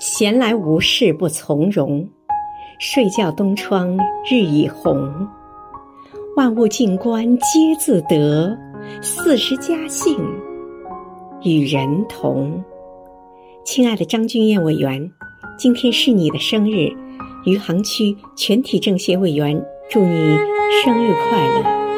闲来无事不从容，睡觉东窗日已红。万物静观皆自得，四时佳兴与人同。亲爱的张君燕委员，今天是你的生日，余杭区全体政协委员祝你生日快乐。